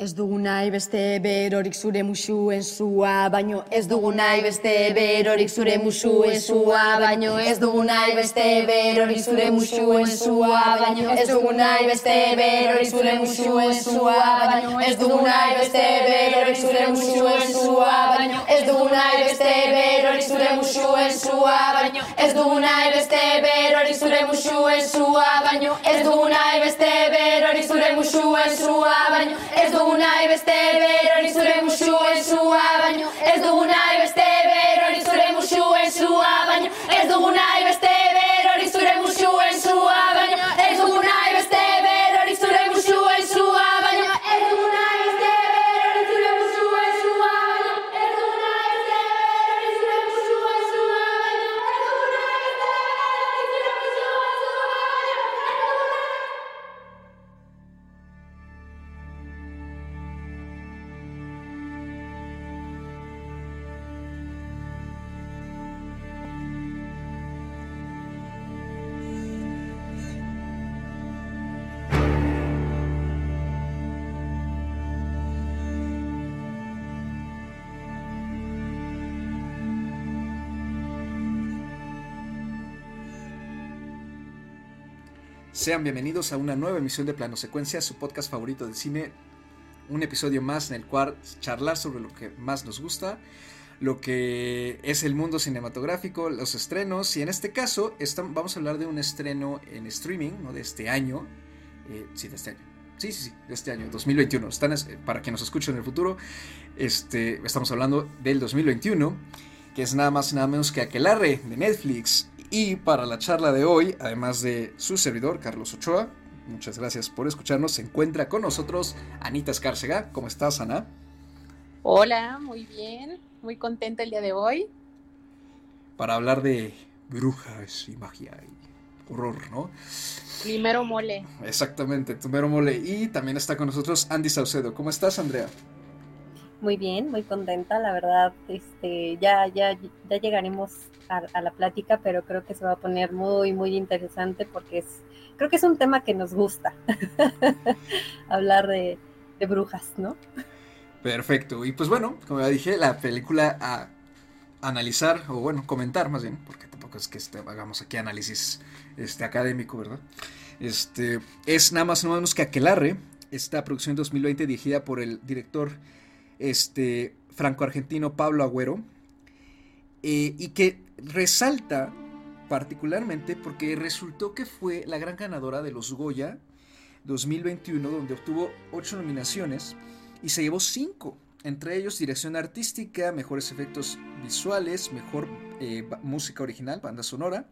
Ez dugu nahi beste berorik zure musuen zua, baino ez dugu nahi beste berorik zure musuen zua, baino ez dugu nahi beste berorik zure musuen zua, baino ez dugu nahi beste berorik zure musuen zua, baino ez dugu nahi beste berorik zure musuen zua, baino ez dugu nahi beste berorik zure musuen zua, baino ez dugu nahi beste berorik zure musuen zua, baino ez dugu nahi beste berorik zure musuen zua, baino ez dugu nahi beste berori zure musu zua baino. Ez dugu nahi beste berori zure musu zua baino. Ez dugu nahi beste Sean bienvenidos a una nueva emisión de Plano Secuencia, su podcast favorito de cine. Un episodio más en el cual charlar sobre lo que más nos gusta, lo que es el mundo cinematográfico, los estrenos. Y en este caso estam- vamos a hablar de un estreno en streaming, ¿no? De este año. Eh, sí, de este año. Sí, sí, sí, de este año, 2021. Están, es- para quien nos escuche en el futuro, este, estamos hablando del 2021, que es nada más y nada menos que Aquelarre de Netflix. Y para la charla de hoy, además de su servidor, Carlos Ochoa, muchas gracias por escucharnos, se encuentra con nosotros Anita Escárcega. ¿Cómo estás, Ana? Hola, muy bien, muy contenta el día de hoy. Para hablar de brujas y magia y horror, ¿no? Primero mole. Exactamente, tu mero mole. Y también está con nosotros Andy Saucedo. ¿Cómo estás, Andrea? Muy bien, muy contenta, la verdad, este, ya, ya, ya llegaremos a, la plática, pero creo que se va a poner muy, muy interesante porque es, creo que es un tema que nos gusta, hablar de, brujas, ¿no? Perfecto. Y pues bueno, como ya dije, la película a analizar, o bueno, comentar más bien, porque tampoco es que este, hagamos aquí análisis este, académico, ¿verdad? Este, es nada más nada menos que Aquelarre, esta producción 2020 dirigida por el director este, franco-argentino Pablo Agüero, eh, y que resalta particularmente porque resultó que fue la gran ganadora de los Goya 2021, donde obtuvo ocho nominaciones y se llevó cinco, entre ellos dirección artística, mejores efectos visuales, mejor eh, música original, banda sonora,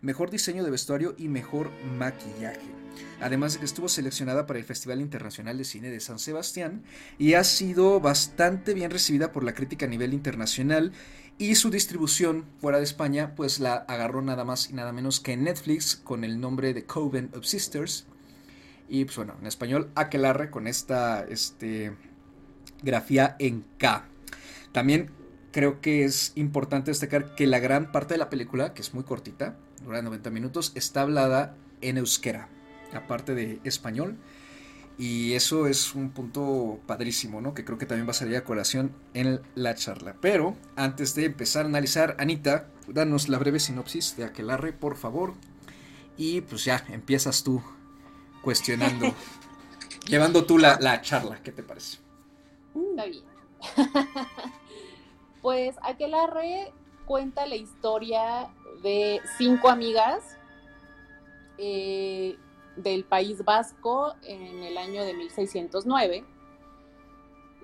mejor diseño de vestuario y mejor maquillaje. Además de que estuvo seleccionada para el Festival Internacional de Cine de San Sebastián y ha sido bastante bien recibida por la crítica a nivel internacional y su distribución fuera de España pues la agarró nada más y nada menos que Netflix con el nombre de Coven of Sisters y pues bueno, en español Aquelarre con esta este, grafía en K. También creo que es importante destacar que la gran parte de la película, que es muy cortita, dura 90 minutos, está hablada en euskera, aparte de español. Y eso es un punto padrísimo, ¿no? Que creo que también va a salir a colación en la charla. Pero antes de empezar a analizar, Anita, danos la breve sinopsis de Aquelarre, por favor. Y pues ya, empiezas tú cuestionando, llevando tú la, la charla, ¿qué te parece? Está bien. pues Aquelarre cuenta la historia de cinco amigas eh, del País Vasco en el año de 1609.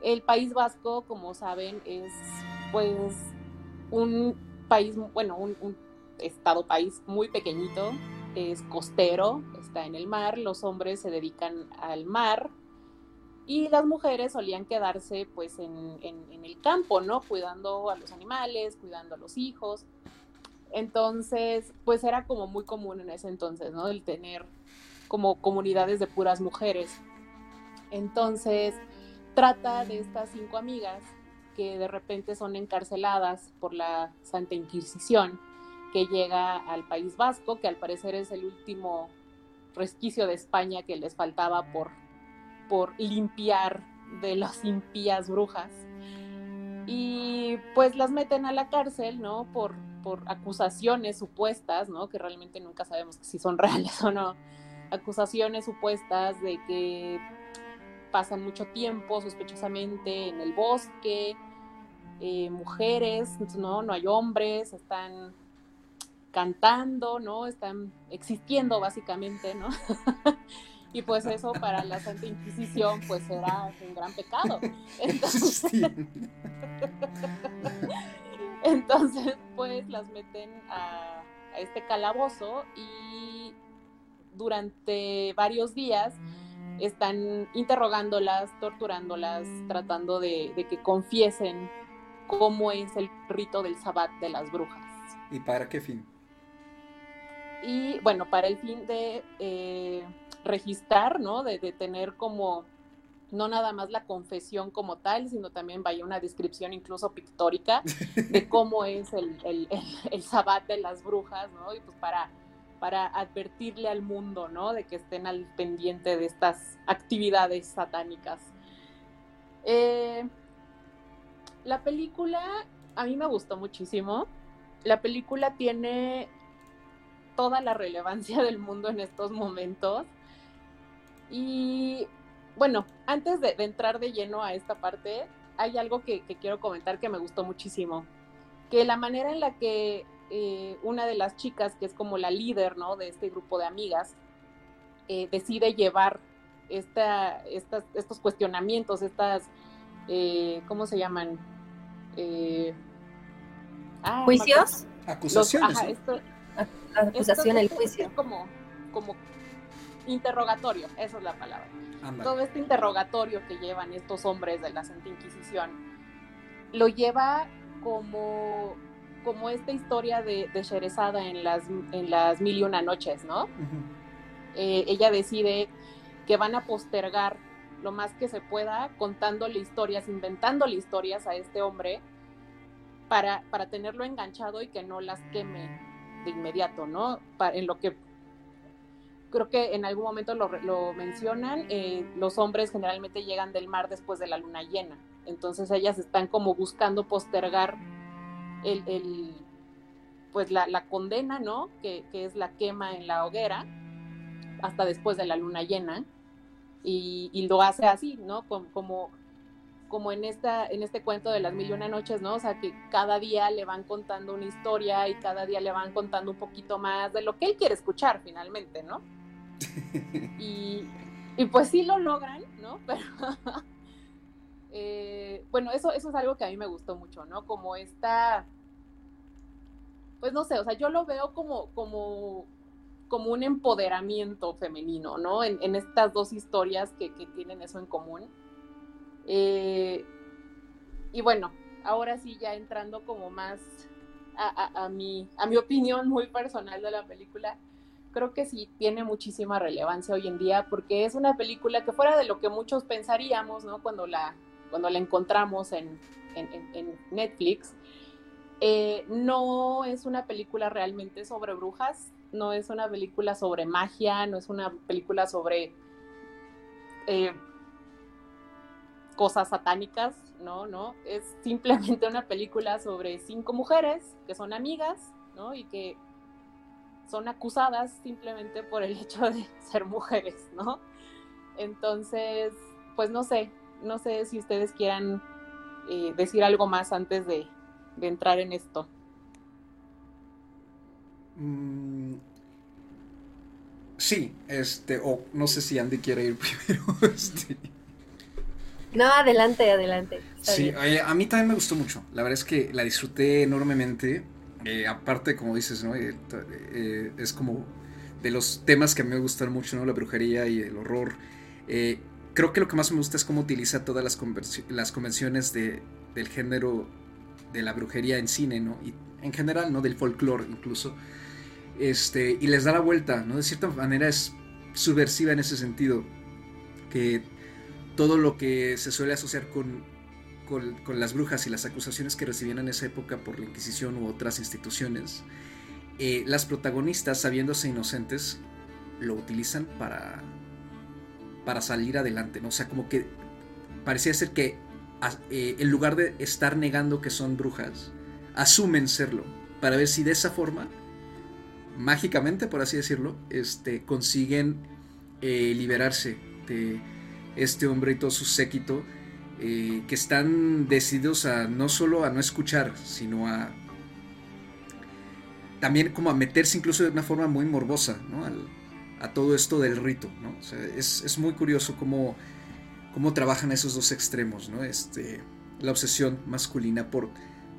El País Vasco, como saben, es pues un país, bueno, un, estado país muy pequeñito, es costero, está en el mar, los hombres se dedican al mar y las mujeres solían quedarse pues en el campo, ¿no? Cuidando a los animales, cuidando a los hijos. Entonces, pues era como muy común en ese entonces, ¿no? El tener como comunidades de puras mujeres. Entonces, trata de estas cinco amigas que de repente son encarceladas por la Santa Inquisición, que llega al País Vasco, que al parecer es el último resquicio de España que les faltaba por, por limpiar de las impías brujas. Y pues las meten a la cárcel, ¿no? Por, por acusaciones supuestas, ¿no? Que realmente nunca sabemos si son reales o no. Acusaciones supuestas de que pasan mucho tiempo sospechosamente en el bosque, eh, mujeres, ¿no? No hay hombres, están cantando, ¿no? Están existiendo básicamente, ¿no? y pues eso para la Santa Inquisición pues era un gran pecado. Entonces, pues las meten a, a este calabozo y durante varios días están interrogándolas, torturándolas, tratando de, de, que confiesen cómo es el rito del sabbat de las brujas. ¿Y para qué fin? Y bueno, para el fin de eh, registrar, ¿no? De, de, tener como, no nada más la confesión como tal, sino también vaya una descripción incluso pictórica de cómo es el, el, el, el sabbat de las brujas, ¿no? Y pues para para advertirle al mundo, ¿no? De que estén al pendiente de estas actividades satánicas. Eh, la película a mí me gustó muchísimo. La película tiene toda la relevancia del mundo en estos momentos. Y bueno, antes de, entrar de lleno a esta parte, hay algo que quiero comentar que me gustó muchísimo. Que la manera en la que eh, una de las chicas, que es como la líder ¿no? de este grupo de amigas, eh, decide llevar esta, estas, estos cuestionamientos, estas, eh, ¿cómo se llaman? Ah, ¿Juicios? Acusaciones. Ajá, esto, Acusación, esto, el juicio. Como, como interrogatorio, esa es la palabra. Anda. Todo este interrogatorio que llevan estos hombres de la Santa Inquisición lo lleva como como esta historia de, de Sherezada en las, en las mil y una noches, ¿no? Uh -huh. eh, ella decide que van a postergar lo más que se pueda contándole historias, inventándole historias a este hombre para, para tenerlo enganchado y que no las queme de inmediato, ¿no? Para, en lo que creo que en algún momento lo, lo mencionan, eh, los hombres generalmente llegan del mar después de la luna llena, entonces ellas están como buscando postergar el, el pues la, la, condena, ¿no? Que, que, es la quema en la hoguera hasta después de la luna llena y, y lo hace así, ¿no? Como, como, como en, esta, en este cuento de las mil y una noches, ¿no? O sea, que cada día le van contando una historia y cada día le van contando un poquito más de lo que él quiere escuchar finalmente, ¿no? y, y pues sí lo logran, ¿no? Pero... Eh, bueno, eso, eso es algo que a mí me gustó mucho, ¿no? Como esta, pues no sé, o sea, yo lo veo como, como, como un empoderamiento femenino, ¿no? En, estas dos historias que, que, tienen eso en común. Eh, y bueno, ahora sí, ya entrando como más a, a, a, mi, a mi opinión muy personal de la película, creo que sí tiene muchísima relevancia hoy en día porque es una película que fuera de lo que muchos pensaríamos, ¿no? Cuando la, cuando la encontramos en, Netflix, eh, no es una película realmente sobre brujas, no es una película sobre magia, no es una película sobre eh, cosas satánicas, no, no, es simplemente una película sobre cinco mujeres que son amigas, ¿no? Y que son acusadas simplemente por el hecho de ser mujeres, ¿no? Entonces, pues no sé, no sé si ustedes quieran eh, decir algo más antes de, de, entrar en esto. Mm, sí, este, o no sé si Andy quiere ir primero. Este. No, adelante, adelante. Está sí, oye, a mí también me gustó mucho. La verdad es que la disfruté enormemente. Eh, aparte, como dices, ¿no? Eh, eh, es como de los temas que a mí me gustan mucho, ¿no? La brujería y el horror. Eh, creo que lo que más me gusta es cómo utiliza todas las, las convenciones de, del género de la brujería en cine, ¿no? Y en general, ¿no? Del folclore incluso. Este, y les da la vuelta, ¿no? De cierta manera es subversiva en ese sentido. Que todo lo que se suele asociar con, con, las brujas y las acusaciones que recibían en esa época por la Inquisición u otras instituciones, eh, las protagonistas, sabiéndose inocentes, lo utilizan para, para salir adelante, ¿no? O sea, como que parecía ser que eh, en lugar de estar negando que son brujas, asumen serlo, para ver si de esa forma, mágicamente, por así decirlo, este, consiguen eh, liberarse de este hombre y todo su séquito, eh, que están decididos a no solo a no escuchar, sino a también como a meterse incluso de una forma muy morbosa a todo esto del rito. es, muy curioso cómo, cómo, trabajan esos dos extremos, ¿no? este, la obsesión masculina por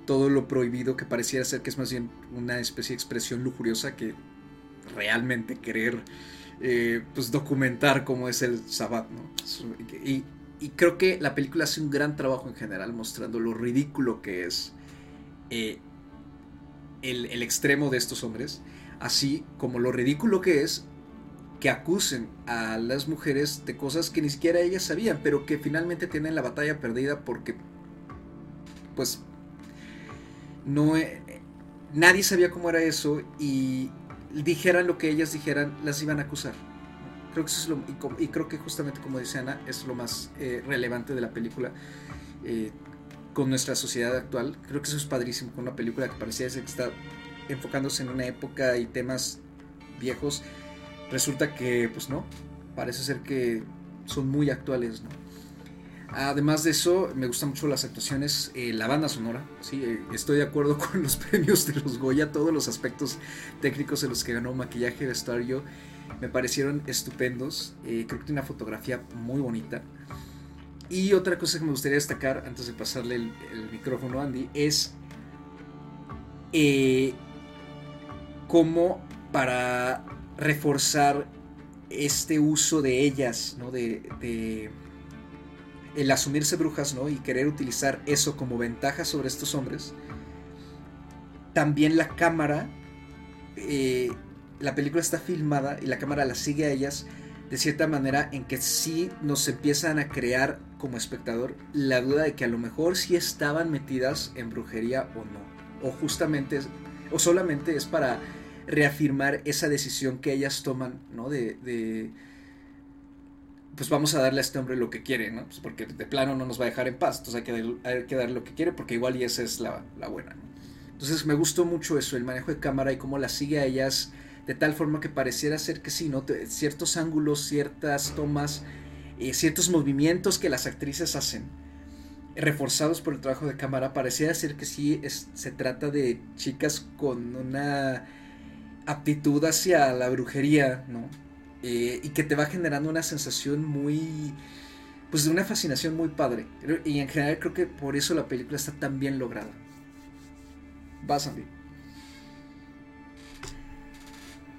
todo lo prohibido que pareciera ser que es más bien una especie de expresión lujuriosa que realmente querer eh, pues documentar cómo es el sabbat. Y, creo que la película hace un gran trabajo en general mostrando lo ridículo que es eh, el, extremo de estos hombres, así como lo ridículo que es que acusen a las mujeres de cosas que ni siquiera ellas sabían, pero que finalmente tienen la batalla perdida porque, pues, no, nadie sabía cómo era eso y dijeran lo que ellas dijeran, las iban a acusar. Creo que eso es lo, y, creo que justamente como dice Ana, es lo más eh, relevante de la película. Eh, con nuestra sociedad actual. Creo que eso es padrísimo con una película que parecía que está enfocándose en una época y temas viejos. Resulta que, pues no, parece ser que son muy actuales, ¿no? Además de eso, me gustan mucho las actuaciones, eh, la banda sonora, sí, eh, estoy de acuerdo con los premios de los Goya, todos los aspectos técnicos en los que ganó maquillaje, vestuario, me parecieron estupendos, eh, creo que tiene una fotografía muy bonita. Y otra cosa que me gustaría destacar antes de pasarle el, micrófono a Andy es cómo para reforzar este uso de ellas, ¿no? De, el asumirse brujas, ¿no? Y querer utilizar eso como ventaja sobre estos hombres. También la cámara, eh, la película está filmada y la cámara la sigue a ellas de cierta manera en que sí nos empiezan a crear como espectador la duda de que a lo mejor sí estaban metidas en brujería o no. O justamente, o solamente es para reafirmar esa decisión que ellas toman, ¿no? De, pues vamos a darle a este hombre lo que quiere, ¿no? Pues porque de plano no nos va a dejar en paz, entonces hay que, hay que darle lo que quiere porque igual y esa es la, la buena, Entonces me gustó mucho eso, el manejo de cámara y cómo la sigue a ellas de tal forma que pareciera ser que sí, ¿no? ciertos ángulos, ciertas tomas, eh, ciertos movimientos que las actrices hacen, reforzados por el trabajo de cámara, pareciera ser que sí se trata de chicas con una aptitud hacia la brujería, ¿no? Eh, y que te va generando una sensación muy, pues de una fascinación muy padre. Y en general creo que por eso la película está tan bien lograda. Vas, Andy.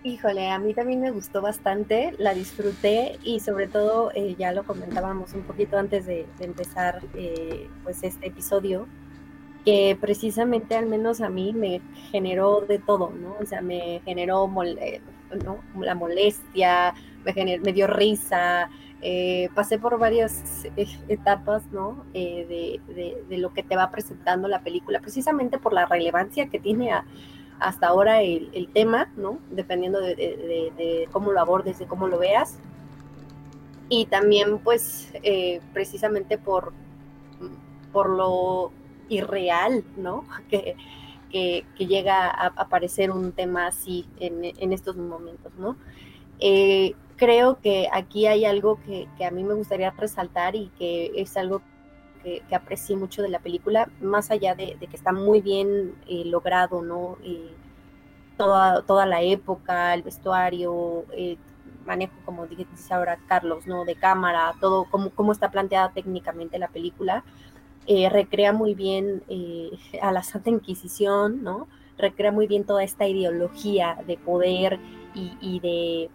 Híjole, a mí también me gustó bastante, la disfruté y sobre todo eh, ya lo comentábamos un poquito antes de, empezar eh, pues este episodio, que precisamente al menos a mí me generó de todo, ¿no? O sea, me generó eh, la molestia, me, me dio risa, pasé por varias etapas, ¿no? de, de, lo que te va presentando la película, precisamente por la relevancia que tiene hasta ahora el, tema, ¿no? Dependiendo de, cómo lo abordes, de cómo lo veas. Y también, pues, eh, precisamente por, por lo irreal, ¿no? Que, que, llega a aparecer un tema así en, estos momentos, ¿no? Eh, creo que aquí hay algo que, que, a mí me gustaría resaltar y que es algo que, aprecié mucho de la película, más allá de, que está muy bien eh, logrado, ¿no? Eh, toda, toda la época, el vestuario, manejo, como dice ahora Carlos, ¿no? De cámara, todo, cómo, cómo está planteada técnicamente la película. Recrea muy bien a la Santa Inquisición, ¿no? Recrea muy bien toda esta ideología de poder y, de,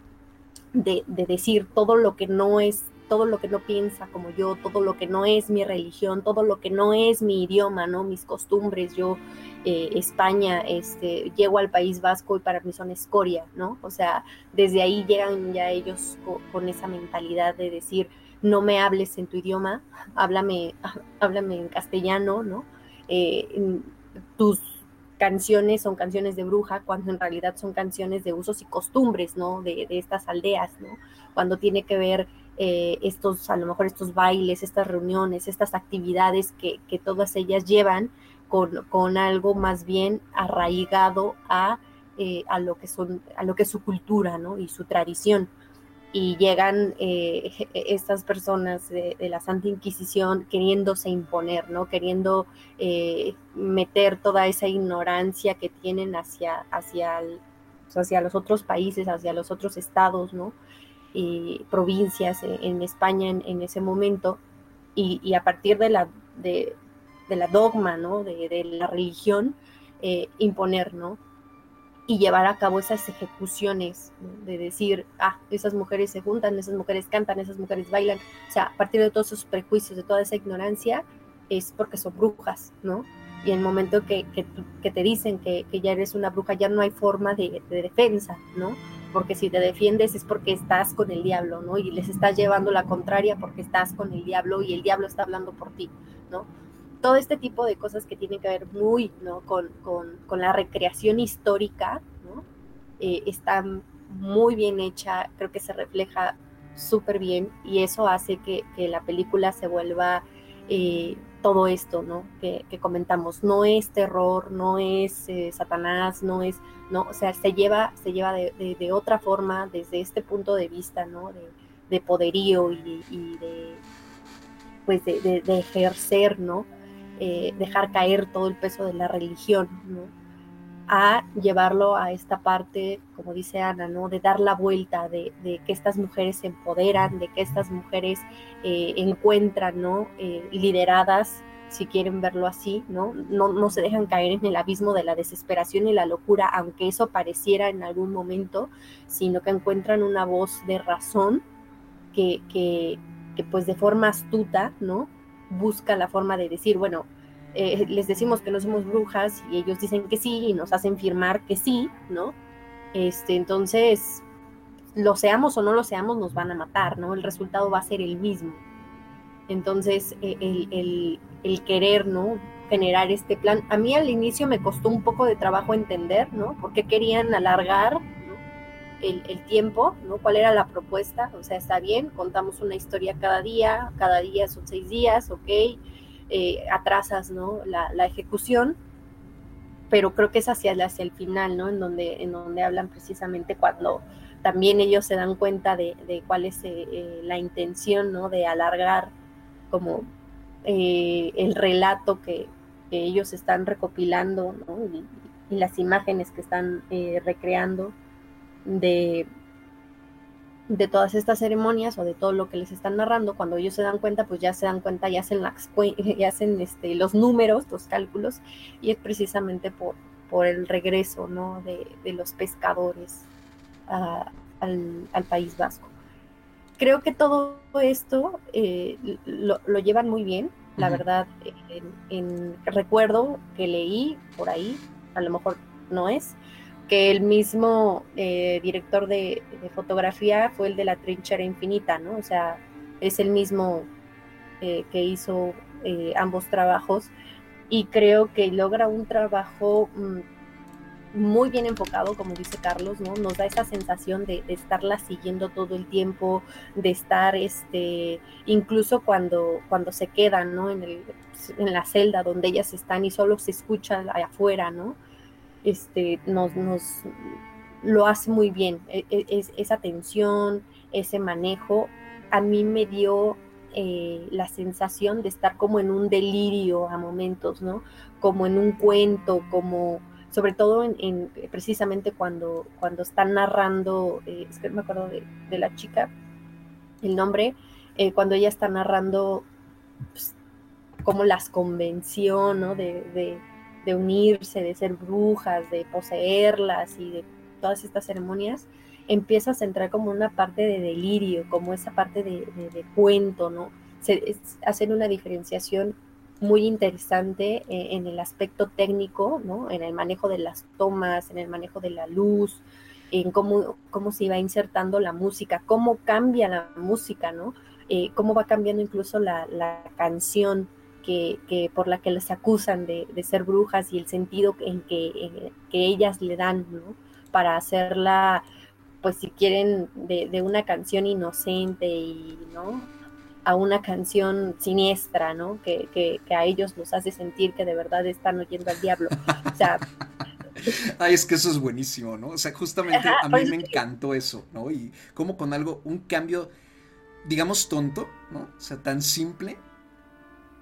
de, de, decir todo lo que no es todo lo que no piensa como yo, todo lo que no es mi religión, todo lo que no es mi idioma, ¿no? Mis costumbres, yo, eh, España, este, llego al País Vasco y para mí son escoria, ¿no? O sea, desde ahí llegan ya ellos con, esa mentalidad de decir, no me hables en tu idioma, háblame, háblame en castellano, ¿no? Eh, tus canciones son canciones de bruja, cuando en realidad son canciones de usos y costumbres, ¿no? De, de estas aldeas, ¿no? Cuando tiene que ver eh, estos, a lo mejor estos bailes, estas reuniones, estas actividades que, que todas ellas llevan con, con, algo más bien arraigado a, eh, a, lo que son, a lo que es su cultura ¿no? y su tradición. Y llegan eh, estas personas de, la Santa Inquisición queriéndose imponer, ¿no? queriendo eh, meter toda esa ignorancia que tienen hacia, hacia, el, hacia los otros países, hacia los otros estados, ¿no? Eh, provincias en España en, ese momento y, y, a partir de la, de, la dogma, ¿no? De, de la religión, eh, imponer, ¿no? Y llevar a cabo esas ejecuciones, de decir, ah, esas mujeres se juntan, esas mujeres cantan, esas mujeres bailan, o sea, a partir de todos esos prejuicios, de toda esa ignorancia, es porque son brujas, ¿no? Y el momento que, que, que te dicen que, que, ya eres una bruja, ya no hay forma de, de defensa, ¿no? porque si te defiendes es porque estás con el diablo, ¿no? Y les estás llevando la contraria porque estás con el diablo y el diablo está hablando por ti, ¿no? Todo este tipo de cosas que tienen que ver muy, ¿no? Con, con, con la recreación histórica, ¿no? Eh, está muy bien hecha, creo que se refleja súper bien y eso hace que, que, la película se vuelva eh, todo esto, ¿no? Que, que, comentamos, no es terror, no es eh, Satanás, no es, no, o sea, se lleva, se lleva de, de, otra forma, desde este punto de vista, ¿no? De, de poderío y, y, de, pues, de, ejercer, ¿no? Eh, dejar caer todo el peso de la religión, ¿no? a llevarlo a esta parte, como dice Ana, ¿no? De dar la vuelta, de, que estas mujeres se empoderan, de que estas mujeres eh, encuentran, ¿no? Eh, lideradas, si quieren verlo así, ¿no? ¿no? No se dejan caer en el abismo de la desesperación y la locura, aunque eso pareciera en algún momento, sino que encuentran una voz de razón que, que, que pues de forma astuta, ¿no? Busca la forma de decir, bueno, eh, les decimos que no somos brujas y ellos dicen que sí y nos hacen firmar que sí, ¿no? Este, entonces, lo seamos o no lo seamos, nos van a matar, ¿no? El resultado va a ser el mismo. Entonces, eh, el, el, el querer, ¿no? Generar este plan. A mí al inicio me costó un poco de trabajo entender, ¿no? Por qué querían alargar. El, tiempo, ¿no? ¿Cuál era la propuesta? O sea, está bien, contamos una historia cada día, cada día son seis días, ok eh, atrasas ¿no? la, ejecución, pero creo que es hacia, hacia el final, ¿no? En donde, en donde hablan precisamente cuando también ellos se dan cuenta de, de cuál es eh, eh, la intención, ¿no? De alargar como eh, el relato que, ellos están recopilando. Y, las imágenes que están recreando de, de todas estas ceremonias o de todo lo que les están narrando, cuando ellos se dan cuenta, pues ya se dan cuenta y hacen, las, y hacen este, los números, los cálculos, y es precisamente por, por el regreso ¿no? de, de los pescadores a, al, al, País Vasco. Creo que todo esto eh, lo, lo, llevan muy bien, la uh -huh. verdad, en, en, recuerdo que leí por ahí, a lo mejor no es, que el mismo eh, director de, fotografía fue el de la trinchera infinita, ¿no? O sea, es el mismo eh, que hizo eh, ambos trabajos y creo que logra un trabajo mmm, muy bien enfocado, como dice Carlos, ¿no? Nos da esa sensación de, de, estarla siguiendo todo el tiempo, de estar, este, incluso cuando, cuando se quedan, ¿no? En, el, en la celda donde ellas están y solo se escucha afuera, ¿no? Este, nos, nos lo hace muy bien. Es, esa tensión, ese manejo, a mí me dio eh, la sensación de estar como en un delirio a momentos, ¿no? Como en un cuento, como sobre todo en, en precisamente cuando, cuando están narrando, eh, es que no me acuerdo de, de, la chica, el nombre, eh, cuando ella está narrando pues, como las convención, ¿no? de, de de unirse, de ser brujas, de poseerlas y de todas estas ceremonias, empieza a centrar como una parte de delirio, como esa parte de, de, cuento, ¿no? Se, es, hacer una diferenciación muy interesante eh, en el aspecto técnico, ¿no? En el manejo de las tomas, en el manejo de la luz, en cómo, cómo se va insertando la música, cómo cambia la música, ¿no? Eh, cómo va cambiando incluso la, la canción, que, que, por la que les acusan de, de, ser brujas y el sentido en que, en que ellas le dan ¿no? para hacerla pues si quieren, de, de una canción inocente y, ¿no? a una canción siniestra, ¿no? Que, que, que, a ellos los hace sentir que de verdad están oyendo al diablo. O sea... Ay, es que eso es buenísimo, ¿no? O sea, justamente a mí me encantó eso, ¿no? Y como con algo, un cambio, digamos, tonto, ¿no? O sea, tan simple.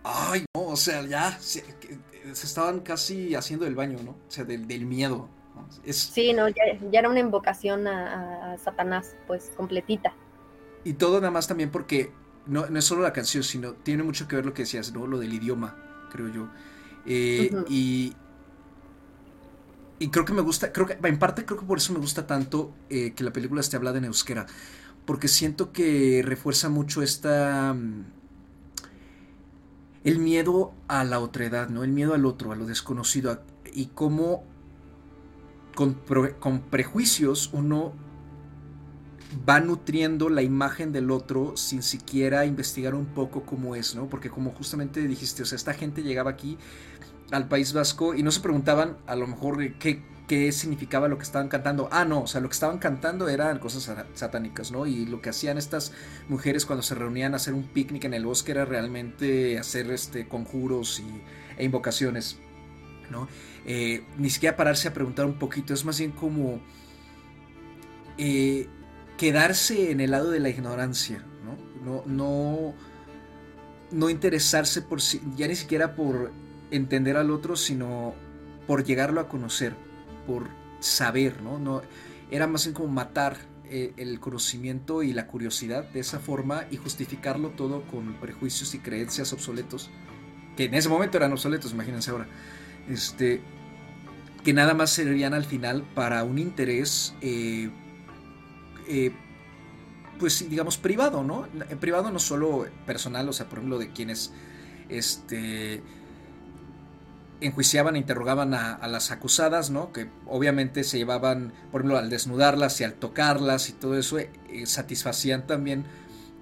Ay, no, o sea, ya se, estaban casi haciendo el baño, ¿no? O sea, del, del miedo. ¿no? Es... Sí, no, ya, ya, era una invocación a, a Satanás, pues, completita. Y todo nada más también porque no, no, es solo la canción, sino tiene mucho que ver lo que decías, ¿no? Lo del idioma, creo yo. Eh, uh -huh. Y. Y creo que me gusta, creo que en parte creo que por eso me gusta tanto eh, que la película esté hablada en euskera, porque siento que refuerza mucho esta mm, el miedo a la otredad, ¿no? El miedo al otro, a lo desconocido, y cómo con, con prejuicios uno va nutriendo la imagen del otro sin siquiera investigar un poco cómo es, ¿no? Porque como justamente dijiste, o sea, esta gente llegaba aquí al País Vasco y no se preguntaban a lo mejor qué, qué significaba lo que estaban cantando. Ah, no, o sea, lo que estaban cantando eran cosas satánicas, ¿no? Y lo que hacían estas mujeres cuando se reunían a hacer un picnic en el bosque era realmente hacer este, conjuros y, e invocaciones, ¿no? Eh, ni siquiera pararse a preguntar un poquito, es más bien como... Eh, quedarse en el lado de la ignorancia, ¿no? No, no, no interesarse por ya ni siquiera por entender al otro, sino por llegarlo a conocer, por saber, ¿no? no era más bien como matar eh, el conocimiento y la curiosidad de esa forma y justificarlo todo con prejuicios y creencias obsoletos, que en ese momento eran obsoletos, imagínense ahora, este, que nada más servían al final para un interés eh, eh, pues digamos privado, ¿no? Privado no solo personal, o sea, por ejemplo, de quienes este enjuiciaban e interrogaban a, las acusadas, ¿no? Que obviamente se llevaban, por ejemplo, al desnudarlas y al tocarlas y todo eso, eh, satisfacían también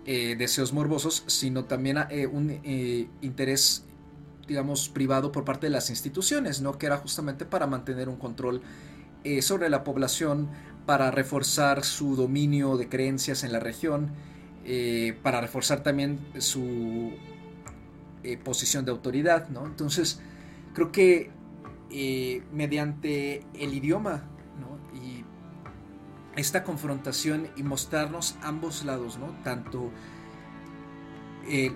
eh, deseos morbosos, sino también eh, un interés, digamos, privado por parte de las instituciones, ¿no? Que era justamente para mantener un control sobre la población, para reforzar su dominio de creencias en la región, eh, para reforzar también su eh, posición de autoridad, ¿no? Entonces, creo que eh, mediante el idioma, ¿no? Y esta confrontación y mostrarnos ambos lados, ¿no? Tanto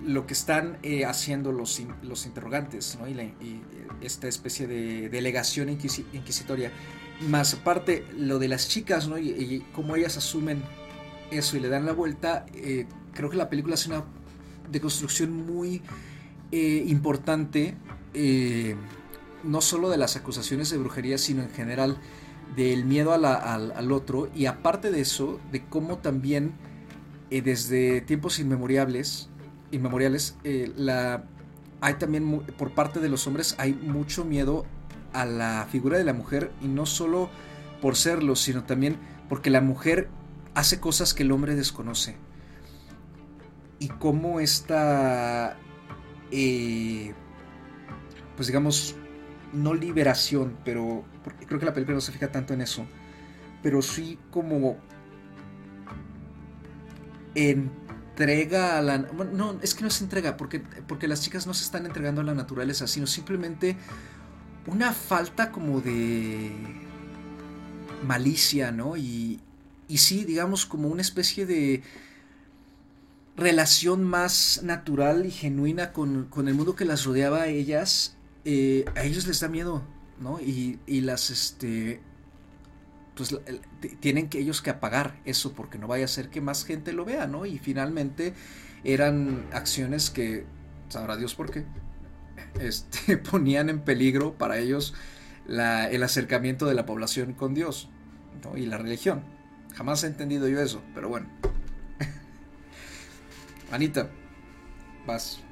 lo que están haciendo los, interrogantes, ¿no? Y, esta especie de delegación inquis inquisitoria más aparte lo de las chicas, ¿no? Y, y cómo ellas asumen eso y le dan la vuelta, eh, creo que la película hace una deconstrucción muy eh, importante, eh, no solo de las acusaciones de brujería, sino en general del miedo al, al, otro, y aparte de eso, de cómo también desde tiempos inmemoriales, inmemoriales la, hay también por parte de los hombres hay mucho miedo a la figura de la mujer y no solo por serlo, sino también porque la mujer hace cosas que el hombre desconoce. Y cómo esta, eh, pues digamos, no liberación, pero porque creo que la película no se fija tanto en eso, pero sí como entrega a la... No, es que no se entrega, porque, porque las chicas no se están entregando a la naturaleza, sino simplemente una falta como de malicia, ¿no? Y, y sí, digamos, como una especie de relación más natural y genuina con, con el mundo que las rodeaba a ellas, eh, a ellos les da miedo, ¿no? Y, las, este, pues tienen que ellos que apagar eso porque no vaya a ser que más gente lo vea, ¿no? Y finalmente eran acciones que, sabrá Dios por qué, este, ponían en peligro para ellos el acercamiento de la población con Dios ¿no? y la religión. Jamás he entendido yo eso, pero bueno. Anita, vas.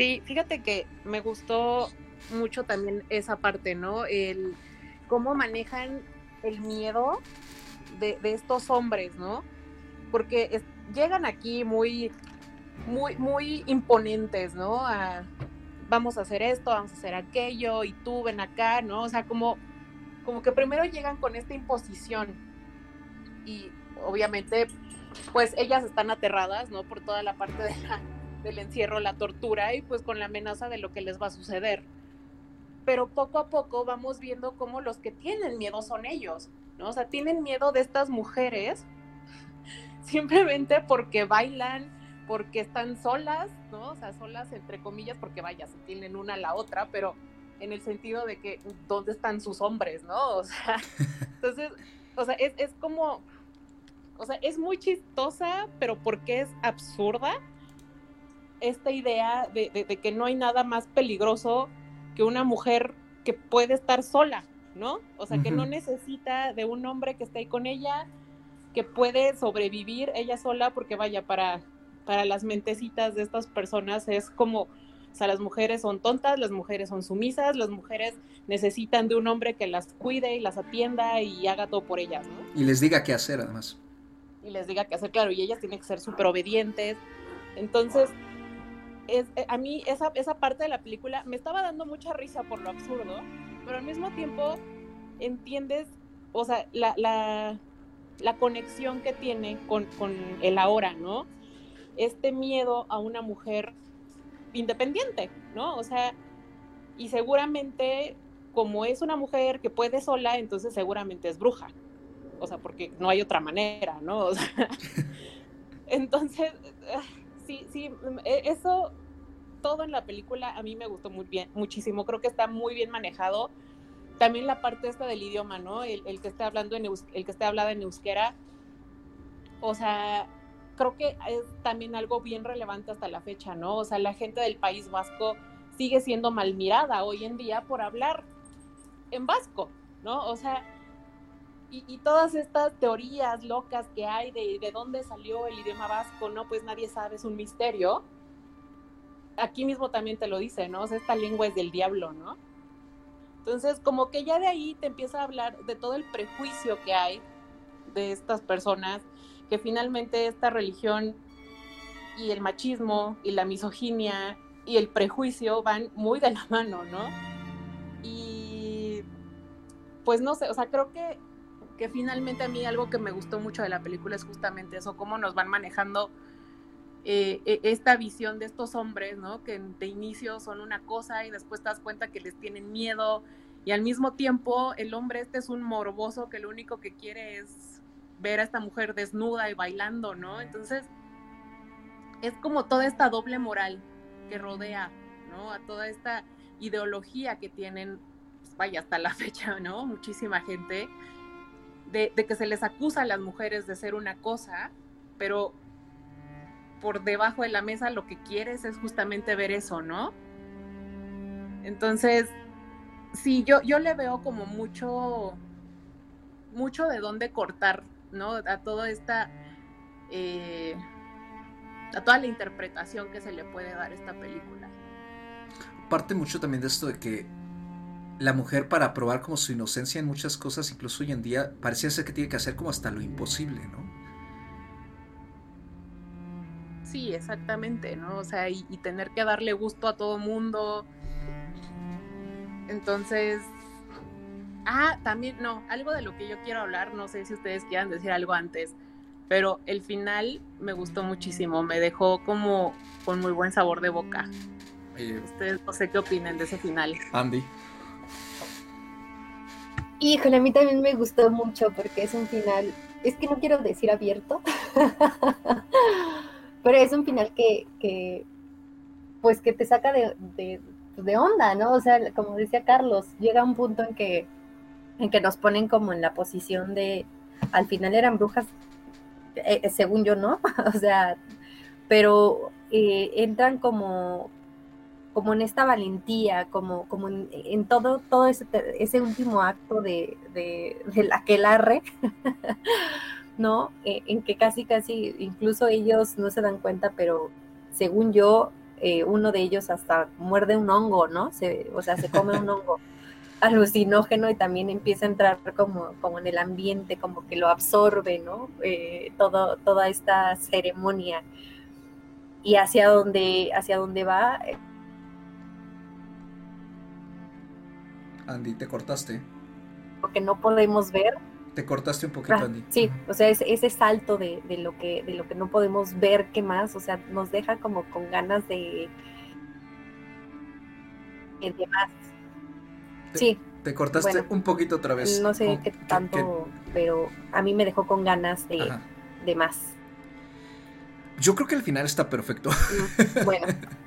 Sí, fíjate que me gustó mucho también esa parte, ¿no? El cómo manejan el miedo de, estos hombres, ¿no? Porque llegan aquí muy muy, muy imponentes, ¿no? Vamos a hacer esto, vamos a hacer aquello, y tú ven acá, ¿no? O sea, como como que primero llegan con esta imposición y obviamente pues ellas están aterradas, ¿no? Por toda la parte de la, del encierro, la tortura y pues con la amenaza de lo que les va a suceder. Pero poco a poco vamos viendo cómo los que tienen miedo son ellos, ¿no? O sea, tienen miedo de estas mujeres simplemente porque bailan, porque están solas, ¿no? O sea, solas entre comillas, porque vaya, se tienen una a la otra, pero en el sentido de que, ¿dónde están sus hombres, no? O sea, entonces, o sea, es, es como, o sea, es muy chistosa, pero porque es absurda esta idea de, de, que no hay nada más peligroso que una mujer que puede estar sola, ¿no? O sea, que no necesita de un hombre que esté ahí con ella, que puede sobrevivir ella sola, porque vaya, para, para las mentecitas de estas personas es como, o sea, las mujeres son tontas, las mujeres son sumisas, las mujeres necesitan de un hombre que las cuide y las atienda y haga todo por ellas, ¿no? Y les diga qué hacer, además. Y les diga qué hacer, claro, y ellas tienen que ser súper obedientes. Entonces, eh, a mí esa, esa parte de la película me estaba dando mucha risa por lo absurdo, pero al mismo tiempo entiendes, o sea, la, la, conexión que tiene con, con, el ahora, ¿no? Este miedo a una mujer independiente, ¿no? O sea, y seguramente como es una mujer que puede sola, entonces seguramente es bruja. O sea, porque no hay otra manera, ¿no? Entonces, ah, sí, sí, e, eso, todo en la película a mí me gustó muy bien, muchísimo. Creo que está muy bien manejado también la parte esta del idioma, ¿no? El, que esté hablando en el que esté hablada en euskera, o sea, creo que es también algo bien relevante hasta la fecha, ¿no? O sea, la gente del País Vasco sigue siendo mal mirada hoy en día por hablar en vasco, ¿no? O sea, y, y, todas estas teorías locas que hay de, de dónde salió el idioma vasco, ¿no? Pues nadie sabe, es un misterio. Aquí mismo también te lo dice, ¿no? O sea, esta lengua es del diablo, ¿no? Entonces, como que ya de ahí te empieza a hablar de todo el prejuicio que hay de estas personas, que finalmente esta religión y el machismo y la misoginia y el prejuicio van muy de la mano, ¿no? Y pues no sé, o sea, creo que, que finalmente a mí algo que me gustó mucho de la película es justamente eso, cómo nos van manejando eh, e, esta visión de estos hombres, ¿no? Que de inicio son una cosa y después te das cuenta que les tienen miedo y al mismo tiempo el hombre este es un morboso que lo único que quiere es ver a esta mujer desnuda y bailando, ¿no? Entonces es como toda esta doble moral que rodea, ¿no? A toda esta ideología que tienen, pues vaya, hasta la fecha, ¿no? Muchísima gente, de, que se les acusa a las mujeres de ser una cosa, pero por debajo de la mesa lo que quieres es justamente ver eso, ¿no? Entonces, sí, yo, yo le veo como mucho, mucho de dónde cortar, ¿no? A toda esta, eh, a toda la interpretación que se le puede dar a esta película. Parte mucho también de esto de que la mujer para probar como su inocencia en muchas cosas, incluso hoy en día, parecía ser que tiene que hacer como hasta lo imposible, ¿no? Sí, exactamente, ¿no? O sea, y, y tener que darle gusto a todo mundo. Entonces, ah, también, no, algo de lo que yo quiero hablar, no sé si ustedes quieran decir algo antes, pero el final me gustó muchísimo, me dejó como con muy buen sabor de boca. Eh, ustedes no sé qué opinan de ese final. Andy. Híjole, a mí también me gustó mucho porque es un final, es que no quiero decir abierto, pero es un final que, pues que te saca de, onda, ¿no? O sea, como decía Carlos, llega un punto en que, en que nos ponen como en la posición de, al final eran brujas, eh, según yo, ¿no? o sea, pero eh, entran como, como en esta valentía, como, como en, en todo, todo ese, ese último acto de, de, de la quelarre, ¿no? Eh, en que casi, casi, incluso ellos no se dan cuenta, pero según yo, eh, uno de ellos hasta muerde un hongo, ¿no? Se, o sea, se come un hongo alucinógeno y también empieza a entrar como, como en el ambiente, como que lo absorbe, ¿no? Eh, todo, toda esta ceremonia. Y hacia dónde, hacia dónde va. Andy, te cortaste. porque no podemos ver. Te cortaste un poquito, Ah, Andy. Sí, o sea, ese, ese salto de, de lo que, de lo que no podemos ver, ¿qué más? O sea, nos deja como con ganas de, de más. Sí, Te cortaste Bueno, un poquito otra vez. no sé ¿Cómo- qué tanto, pero a mí me dejó con ganas de, Ajá. de más. Yo creo que el final está perfecto. Bueno,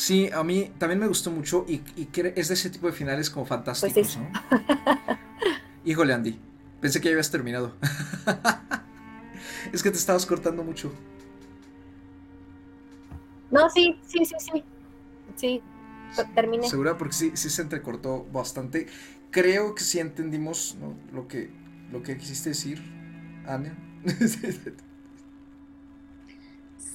Sí, a mí también me gustó mucho y, y es de ese tipo de finales como fantásticos, Pues ¿no? Híjole, Andy, pensé que ya habías terminado. es que te estabas cortando mucho. no, sí, sí, sí, sí. Sí, terminé. ¿Segura? Porque sí, sí se entrecortó bastante. Creo que sí entendimos ¿no? lo, que, lo que quisiste decir, Ana.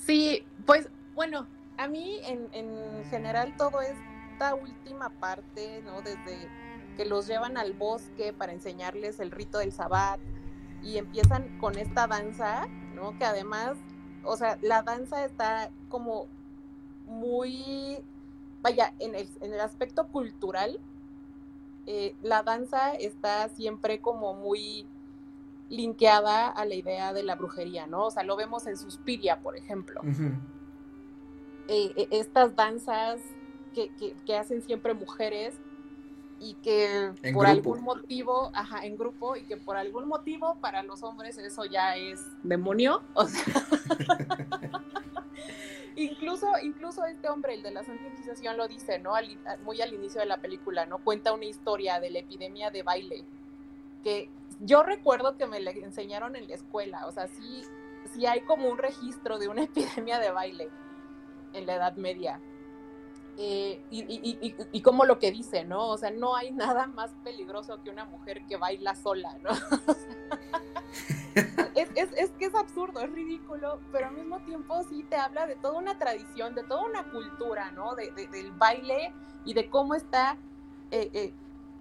Sí, pues bueno, a mí en, en general todo esta última parte, ¿no? Desde que los llevan al bosque para enseñarles el rito del sabbat y empiezan con esta danza, ¿no? Que además, o sea, la danza está como muy, vaya, en el, en el aspecto cultural, eh, la danza está siempre como muy linkeada a la idea de la brujería, ¿no? O sea, lo vemos en Suspiria, por ejemplo. Eh, eh, estas danzas que, que- que hacen siempre mujeres y que En por grupo. algún motivo, ajá, en grupo, y que por algún motivo para los hombres eso ya es demonio, o sea, incluso, incluso este hombre, el de la Santa Inquisición, lo dice, ¿no? Al- muy al inicio de la película, ¿no? Cuenta una historia de la epidemia de baile, que yo recuerdo que me la enseñaron en la escuela, o sea, sí, sí hay como un registro de una epidemia de baile en la Edad Media. Eh, y, y, y, y como lo que dice, ¿no? O sea, no hay nada más peligroso que una mujer que baila sola, ¿no? es, es, es que es absurdo, es ridículo, pero al mismo tiempo sí te habla de toda una tradición, de toda una cultura, ¿no? De, de- del baile y de cómo está eh, eh,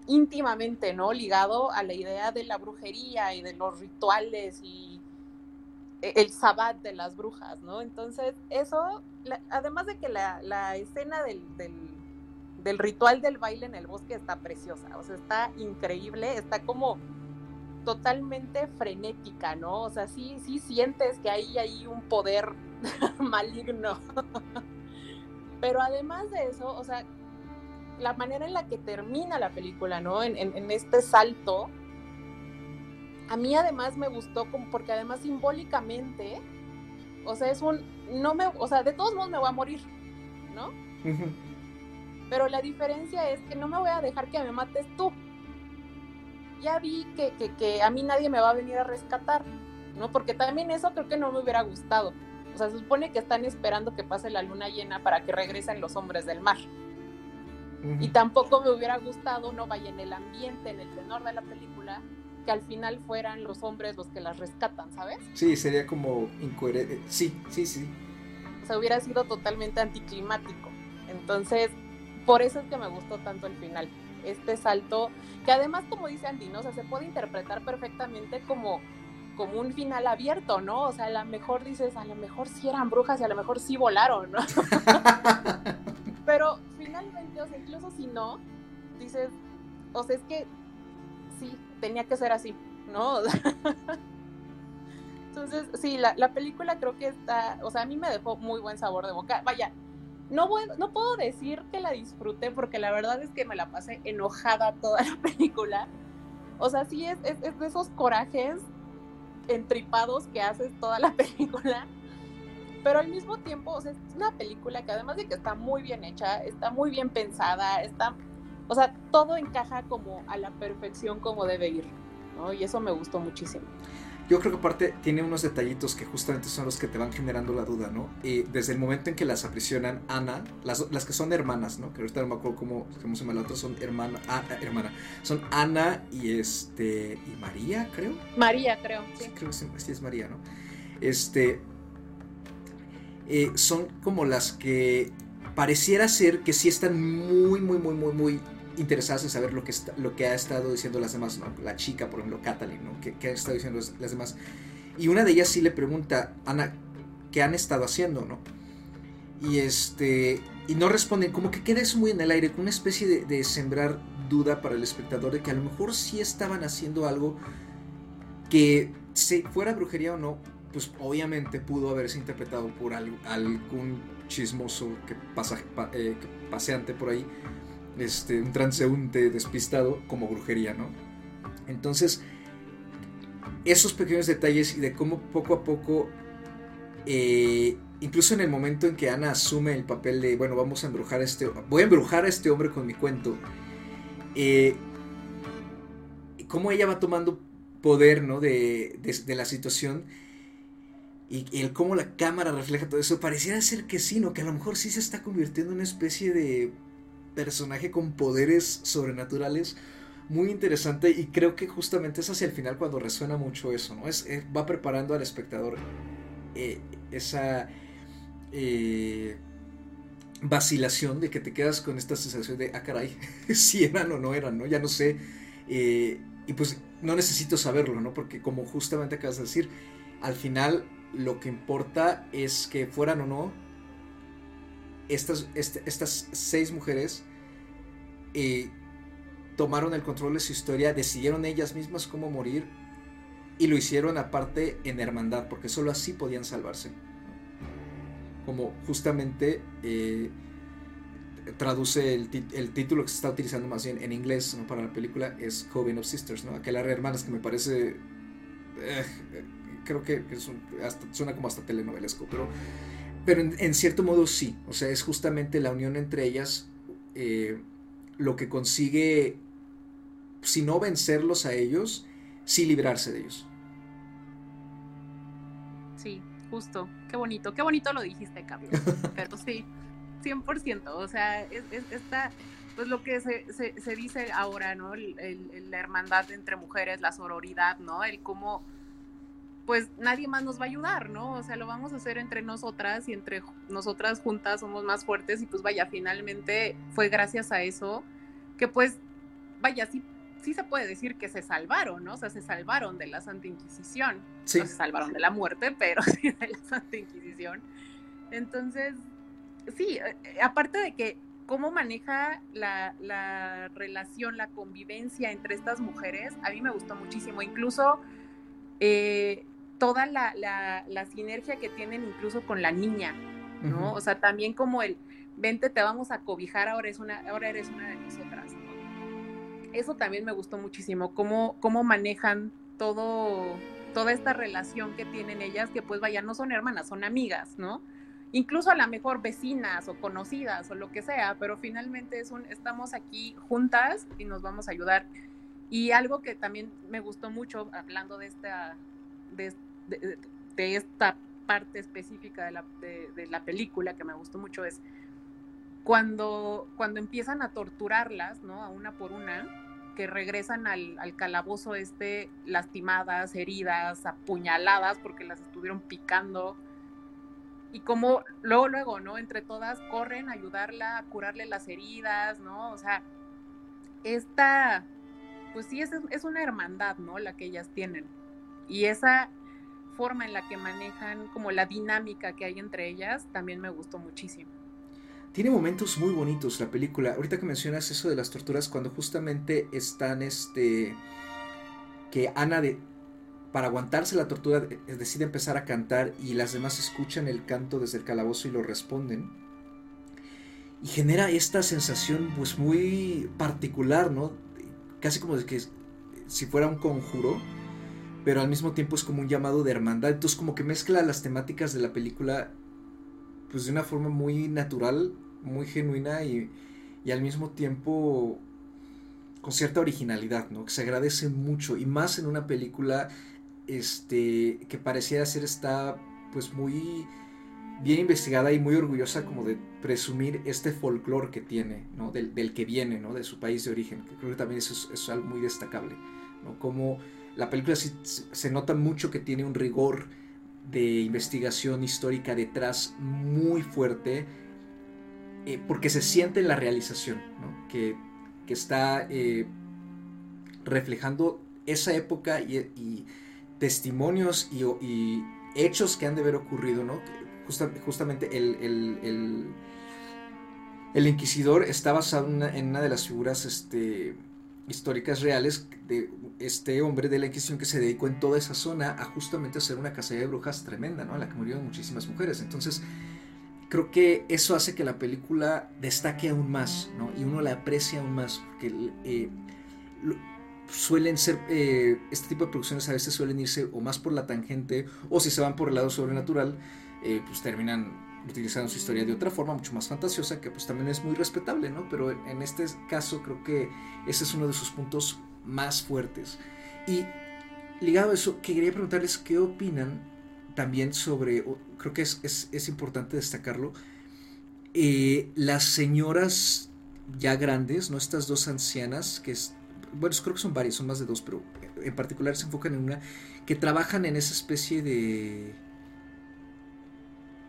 íntimamente, ¿no? Ligado a la idea de la brujería y de los rituales y el sabbat de las brujas, ¿no? Entonces, eso, además de que la, la escena del, del, del ritual del baile en el bosque está preciosa, o sea, está increíble, está como totalmente frenética, ¿no? O sea, sí, sí sientes que hay ahí un poder maligno. Pero además de eso, o sea, la manera en la que termina la película, ¿no? En, en- en este salto, a mí además me gustó como porque además simbólicamente, o sea, es un, no me, o sea, de todos modos me voy a morir, ¿no? Pero la diferencia es que no me voy a dejar que me mates tú. Ya vi que, que, que a mí nadie me va a venir a rescatar, ¿no? Porque también eso creo que no me hubiera gustado. O sea, se supone que están esperando que pase la luna llena para que regresen los hombres del mar. Y tampoco me hubiera gustado, no vaya en el ambiente, en el tenor de la película, que al final fueran los hombres los que las rescatan, ¿sabes? Sí, sería como incoherente. Sí, sí, sí. O sea, hubiera sido totalmente anticlimático. Entonces, por eso es que me gustó tanto el final. Este salto, que además, como dice Andy, ¿no? O sea, se puede interpretar perfectamente como, como un final abierto, ¿no? O sea, a lo mejor dices, a lo mejor sí eran brujas y a lo mejor sí volaron, ¿no? Pero finalmente, o sea, incluso si no, dices, o sea, es que sí, tenía que ser así, ¿no? Entonces, sí, la, la película creo que está, o sea, a mí me dejó muy buen sabor de boca. Vaya, no, voy- no puedo decir que la disfruté porque la verdad es que me la pasé enojada toda la película. O sea, sí es, es, de esos corajes entripados que haces toda la película. Pero al mismo tiempo, o sea, es una película que además de que está muy bien hecha, está muy bien pensada, está, o sea, todo encaja como a la perfección como debe ir, ¿no? Y eso me gustó muchísimo. Yo creo que aparte tiene unos detallitos que justamente son los que te van generando la duda, ¿no? Y desde el momento en que las aprisionan Ana, las, las que son hermanas, ¿no? Que ahorita no me acuerdo cómo, cómo se llama la otra, son hermana, ah, ah, hermana, son Ana y este, y María, creo. María, creo, sí. Sí, creo que sí, sí es María, ¿no? Este, eh, son como las que pareciera ser que sí están muy, muy, muy, muy, muy interesadas en saber lo que, está, lo que ha estado diciendo las demás, ¿no? La chica, por ejemplo, Kathleen, ¿no? Que, que ha estado diciendo las, demás. Y una de ellas sí le pregunta, Ana, ¿qué han estado haciendo, no? Y este, y no responden, como que queda eso muy en el aire, con una especie de, de sembrar duda para el espectador de que a lo mejor sí estaban haciendo algo que si fuera brujería o no, pues obviamente pudo haberse interpretado por algún chismoso que, pasa, eh, paseante por ahí, este, un transeúnte despistado como brujería, ¿no? Entonces, esos pequeños detalles y de cómo poco a poco, eh, incluso en el momento en que Ana asume el papel de, bueno, vamos a embrujar a este, voy a embrujar a este hombre con mi cuento, eh, cómo ella va tomando poder, ¿no? De, la situación y, el cómo la cámara refleja todo eso, pareciera ser que sí, ¿no? Que a lo mejor sí se está convirtiendo en una especie de personaje con poderes sobrenaturales muy interesante y creo que justamente es hacia el final cuando resuena mucho eso, ¿no? Es, eh, va preparando al espectador eh, esa eh, vacilación de que te quedas con esta sensación de, ah, caray, si eran o no eran, ¿no? Ya no sé. y pues no necesito saberlo, ¿no? Porque como justamente acabas de decir, al final lo que importa es que fueran o no estas, este, estas seis mujeres tomaron el control de su historia, decidieron ellas mismas cómo morir y lo hicieron aparte en hermandad, porque solo así podían salvarse. Como justamente eh, traduce el, título que se está utilizando más bien en inglés para la película es Coven of Sisters, ¿no? Aquella hermanas que me parece... Eh, creo que, suena como hasta telenovelesco, pero, pero en, cierto modo sí, o sea, es justamente la unión entre ellas eh, lo que consigue si no vencerlos a ellos, sí librarse de ellos. Sí, justo. Qué bonito, qué bonito lo dijiste, Carlos. Pero sí, 100%. O sea, es, esta, pues lo que se, se, dice ahora, ¿no? la hermandad entre mujeres, la sororidad, ¿no? El cómo, pues nadie más nos va a ayudar, ¿no? O sea, lo vamos a hacer entre nosotras y entre nosotras juntas somos más fuertes y pues vaya, finalmente fue gracias a eso que pues, vaya, sí sí se puede decir que se salvaron, ¿no? O sea, se salvaron de la Santa Inquisición. No se salvaron de la muerte, pero sí de la Santa Inquisición. Entonces, sí, eh, aparte de que cómo maneja la, relación, la convivencia entre estas mujeres, a mí me gustó muchísimo. Incluso eh, toda la, la, sinergia que tienen incluso con la niña, ¿no? O sea, también como el, vente, te vamos a cobijar, ahora, es una, ahora eres una de nosotras eso también me gustó muchísimo, cómo, cómo manejan todo, toda esta relación que tienen ellas, que pues vaya, no son hermanas, son amigas, ¿no? Incluso a lo mejor vecinas o conocidas o lo que sea, pero finalmente es un, estamos aquí juntas y nos vamos a ayudar. Y algo que también me gustó mucho, hablando de esta, de, esta parte específica de la, de la película que me gustó mucho es cuando, cuando empiezan a torturarlas, ¿no? A una por una, que regresan al, calabozo este lastimadas, heridas, apuñaladas porque las estuvieron picando. Y como luego, luego, ¿no? Entre todas corren a ayudarla, a curarle las heridas, ¿no? O sea, esta, pues sí, es, es una hermandad, ¿no? La que ellas tienen. Y esa forma en la que manejan como la dinámica que hay entre ellas también me gustó muchísimo. Tiene momentos muy bonitos la película. Ahorita que mencionas eso de las torturas, cuando justamente están este. que Ana de. Para aguantarse la tortura eh, decide empezar a cantar y las demás escuchan el canto desde el calabozo y lo responden. Y genera esta sensación pues muy particular, ¿no? Casi como de que si fuera un conjuro, pero al mismo tiempo es como un llamado de hermandad. Entonces como que mezcla las temáticas de la película pues de una forma muy natural muy genuina y, al mismo tiempo con cierta originalidad, ¿no? Que se agradece mucho y más en una película este que pareciera ser está pues muy bien investigada y muy orgullosa como de presumir este folclore que tiene, ¿no? Del, que viene, ¿no? De su país de origen, creo que también eso es, algo muy destacable, ¿no? Como la película se nota mucho que tiene un rigor de investigación histórica detrás muy fuerte, eh, porque se siente en la realización, que, está eh, reflejando esa época y, testimonios y, hechos que han de haber ocurrido, ¿no? justamente el, El inquisidor está basado en una, de las figuras este, históricas reales de este hombre de la Inquisición que se dedicó en toda esa zona a justamente hacer una cacería de brujas tremenda, ¿no? A la que murieron muchísimas mujeres. Entonces, creo que eso hace que la película destaque aún más, ¿no? Y uno la aprecia aún más, porque eh, suelen ser, eh, este tipo de producciones a veces suelen irse o más por la tangente, o si se van por el lado sobrenatural, eh, pues terminan utilizando su historia de otra forma, mucho más fantasiosa, que pues también es muy respetable, ¿no? Pero en este caso creo que ese es uno de sus puntos más fuertes. Y ligado a eso, quería preguntarles qué opinan también sobre, creo que es, es, importante destacarlo, eh, las señoras ya grandes, ¿no? Estas dos ancianas, que es, bueno, creo que son varias, son más de dos, pero en particular se enfocan en una, que trabajan en esa especie de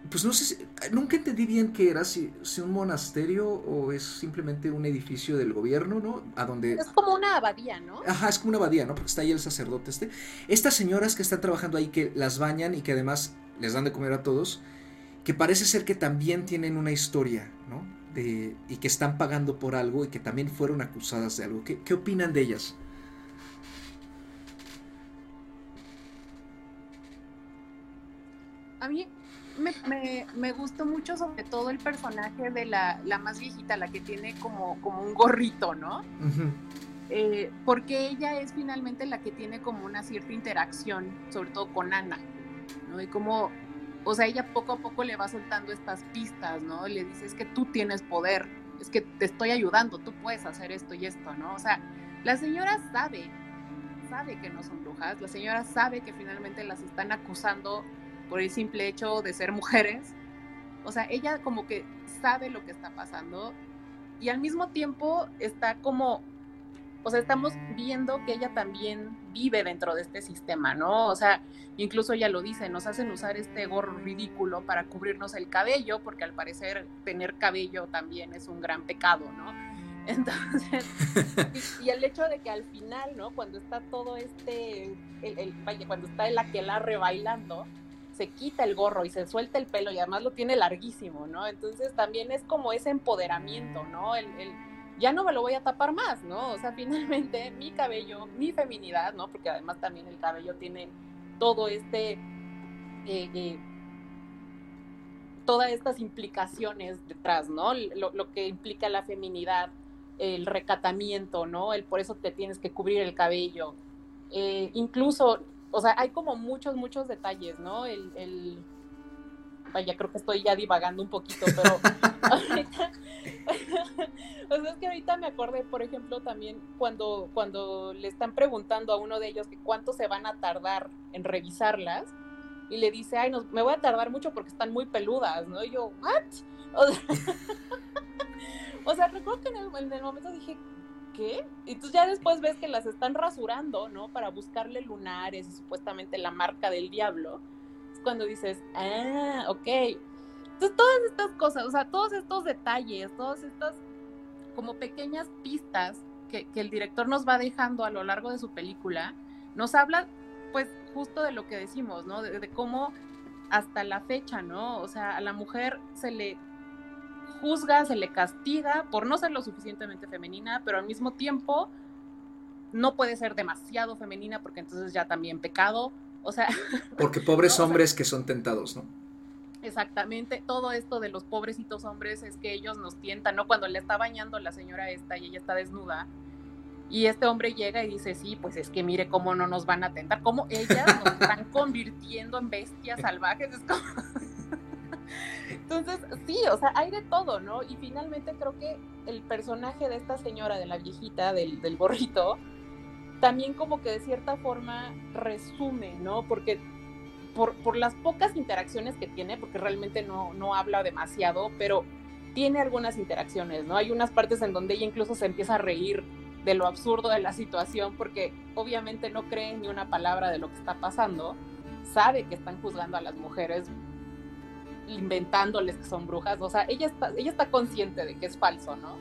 pues no sé, nunca entendí bien qué era, si, si, un monasterio o es simplemente un edificio del gobierno, ¿no? A donde... Es como una abadía, ¿no? Ajá, es como una abadía, ¿no? Porque está ahí el sacerdote este. Estas señoras que están trabajando ahí, que las bañan y que además les dan de comer a todos, que parece ser que también tienen una historia, ¿no? De, y que están pagando por algo y que también fueron acusadas de algo. ¿Qué, qué opinan de ellas? A mí me, me, gustó mucho sobre todo el personaje de la, la, más viejita, la que tiene como, como un gorrito, ¿no? Eh, porque ella es finalmente la que tiene como una cierta interacción, sobre todo con Ana, ¿no? Y como, o sea, ella poco a poco le va soltando estas pistas, ¿no? Le dice, es que tú tienes poder, es que te estoy ayudando, tú puedes hacer esto y esto, ¿no? O sea, la señora sabe, sabe que no son brujas, la señora sabe que finalmente las están acusando por el simple hecho de ser mujeres. O sea, ella como que sabe lo que está pasando y al mismo tiempo está como, o sea, estamos viendo que ella también vive dentro de este sistema, ¿no? O sea, incluso ella lo dice, nos hacen usar este gorro ridículo para cubrirnos el cabello, porque al parecer tener cabello también es un gran pecado, ¿no? Entonces, y, el hecho de que al final, ¿no? Cuando está todo este, el, vaya, cuando está el aquelarre bailando, se quita el gorro y se suelta el pelo y además lo tiene larguísimo, ¿no? Entonces también es como ese empoderamiento, ¿no? El, ya no me lo voy a tapar más, ¿no? O sea, finalmente mi cabello, mi feminidad, ¿no? Porque además también el cabello tiene todo este, eh, eh, todas estas implicaciones detrás, ¿no? Lo, que implica la feminidad, el recatamiento, ¿no? El por eso te tienes que cubrir el cabello. Eh, incluso o sea, hay como muchos, muchos detalles, ¿no? El, el... vaya, creo que estoy ya divagando un poquito, pero ahorita, o sea, es que ahorita me acordé, por ejemplo, también cuando, cuando le están preguntando a uno de ellos que cuánto se van a tardar en revisarlas, y le dice, ay, no, me voy a tardar mucho porque están muy peludas, ¿no? Y yo, ¿what? O sea, o sea recuerdo que en el, en el momento dije, ¿qué? Y tú ya después ves que las están rasurando, ¿no? Para buscarle lunares y supuestamente la marca del diablo. Es cuando dices, ah, ok. Entonces todas estas cosas, o sea, todos estos detalles, todas estas como pequeñas pistas que, el director nos va dejando a lo largo de su película, nos habla pues justo de lo que decimos, ¿no? de cómo hasta la fecha, ¿no? O sea, a la mujer se le juzga, se le castiga por no ser lo suficientemente femenina, pero al mismo tiempo no puede ser demasiado femenina porque entonces ya también pecado. O sea. Porque pobres hombres que son tentados, ¿no? Exactamente, todo esto de los pobrecitos hombres es que ellos nos tientan, ¿no? Cuando le está bañando la señora esta y ella está desnuda, y este hombre llega y dice, sí, pues es que mire cómo no nos van a tentar, cómo ellas nos están convirtiendo en bestias salvajes. Es como... Entonces, sí, o sea, hay de todo, ¿no? Y finalmente creo que el personaje de esta señora, de la viejita, del, del gorrito, también como que de cierta forma resume, ¿no? Porque por, por, las pocas interacciones que tiene, porque realmente no, no habla demasiado, pero tiene algunas interacciones, ¿no? Hay unas partes en donde ella incluso se empieza a reír de lo absurdo de la situación, porque obviamente no cree ni una palabra de lo que está pasando, sabe que están juzgando a las mujeres inventándoles que son brujas, o sea, ella está, ella está consciente de que es falso, ¿no?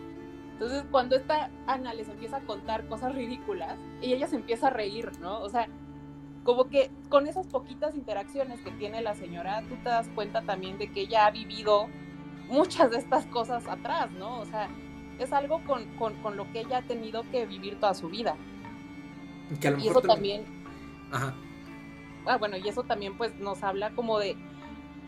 Entonces, cuando esta Ana les empieza a contar cosas ridículas, y ella se empieza a reír, ¿no? O sea, como que con esas poquitas interacciones que tiene la señora, tú te das cuenta también de que ella ha vivido muchas de estas cosas atrás, ¿no? O sea, es algo con, con, lo que ella ha tenido que vivir toda su vida. y eso también... Ajá. Ah, bueno, y eso también pues nos habla como de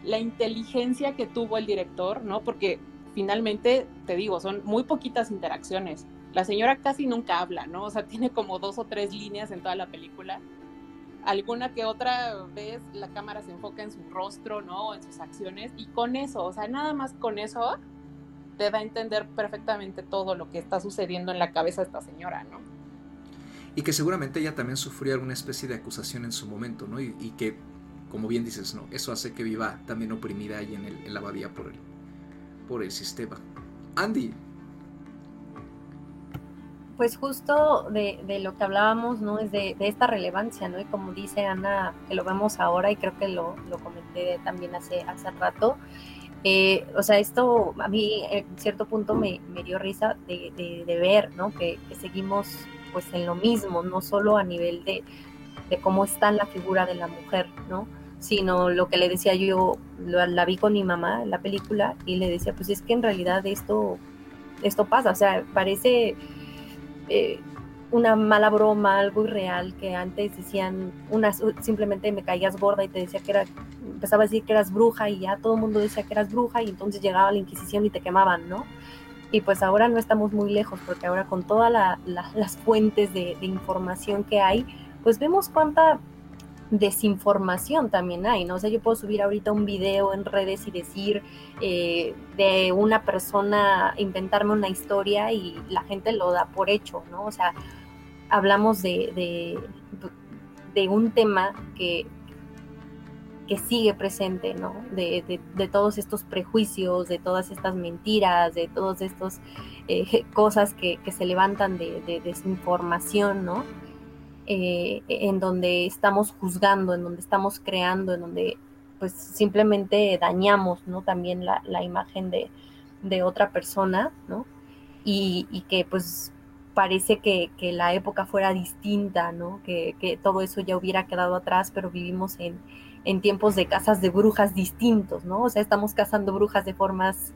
la inteligencia que tuvo el director, ¿no? Porque finalmente, te digo, son muy poquitas interacciones. La señora casi nunca habla, ¿no? O sea, tiene como dos o tres líneas en toda la película. Alguna que otra vez la cámara se enfoca en su rostro, ¿no? En sus acciones. Y con eso, o sea, nada más con eso te da a entender perfectamente todo lo que está sucediendo en la cabeza de esta señora, ¿no? Y que seguramente ella también sufrió alguna especie de acusación en su momento, ¿no? Y, que, como bien dices, ¿no? Eso hace que viva también oprimida ahí en, el, en la abadía por el, por el sistema. Andy. Pues justo de, de lo que hablábamos, ¿no? Es de, de, esta relevancia, ¿no? Y como dice Ana, que lo vemos ahora y creo que lo, lo comenté también hace, hace rato, eh, o sea, esto a mí en cierto punto me, me dio risa de, de, ver, ¿no? Que, que, seguimos pues en lo mismo, no solo a nivel de, de cómo está la figura de la mujer, ¿no? Sino lo que le decía yo, la, vi con mi mamá, la película, y le decía, pues es que en realidad esto, esto pasa, o sea, parece eh, una mala broma, algo irreal, que antes decían, una, simplemente me caías gorda y te decía que era, empezaba a decir que eras bruja y ya todo el mundo decía que eras bruja y entonces llegaba la Inquisición y te quemaban, ¿no? Y pues ahora no estamos muy lejos, porque ahora con todas las fuentes de información que hay, pues vemos cuánta desinformación también hay, ¿no? O sea, yo puedo subir ahorita un video en redes y decir eh, de una persona, inventarme una historia y la gente lo da por hecho, ¿no? O sea, hablamos de, de, un tema que, que sigue presente, ¿no? De, todos estos prejuicios, de todas estas mentiras, de todas estas eh, cosas que, que, se levantan de, desinformación, ¿no? Eh, en donde estamos juzgando, en donde estamos creando, en donde pues simplemente dañamos, ¿no? También la, imagen de, otra persona, ¿no? Y, que pues parece que, la época fuera distinta, ¿no? Que, todo eso ya hubiera quedado atrás, pero vivimos en, tiempos de casas de brujas distintos, ¿no? O sea, estamos cazando brujas de formas,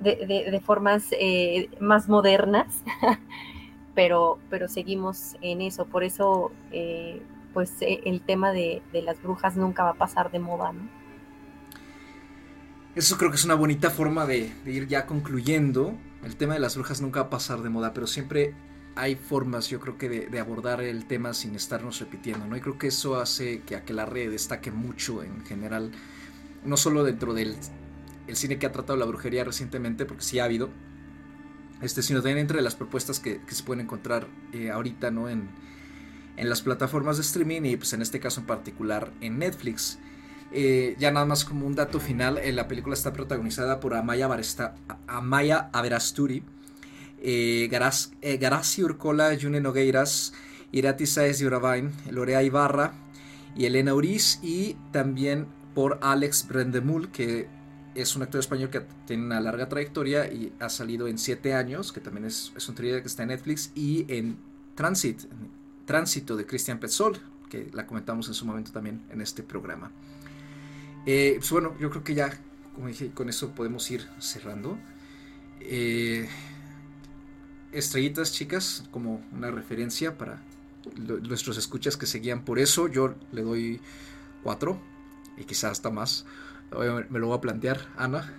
de, formas eh, más modernas. pero, pero seguimos en eso. Por eso, eh, pues eh, el tema de, las brujas nunca va a pasar de moda, ¿no? Eso creo que es una bonita forma de, ir ya concluyendo. El tema de las brujas nunca va a pasar de moda, pero siempre hay formas, yo creo que, de, abordar el tema sin estarnos repitiendo, ¿no? Y creo que eso hace que red destaque mucho en general, no solo dentro del el cine que ha tratado la brujería recientemente, porque sí ha habido, este, sino también entre las propuestas que, se pueden encontrar eh, ahorita ¿no? en, las plataformas de streaming y pues en este caso en particular en Netflix. Eh, ya nada más como un dato final, eh, la película está protagonizada por Amaya, Baresta, Amaya Averasturi, Garasi Urcola, June Nogueiras, Irati Saez Yurabain, Lorea Ibarra y Elena Uriz y también por Alex Brendemul que es un actor español que tiene una larga trayectoria y ha salido en siete años, que también es, es un thriller que está en Netflix, y en Transit, Tránsito de Christian Petzold, que la comentamos en su momento también en este programa. Eh, pues bueno, yo creo que ya, como dije, con eso podemos ir cerrando. Eh, estrellitas, chicas, como una referencia para nuestros escuchas que seguían por eso. Yo le doy cuatro y quizás hasta más me lo voy a plantear. Ana.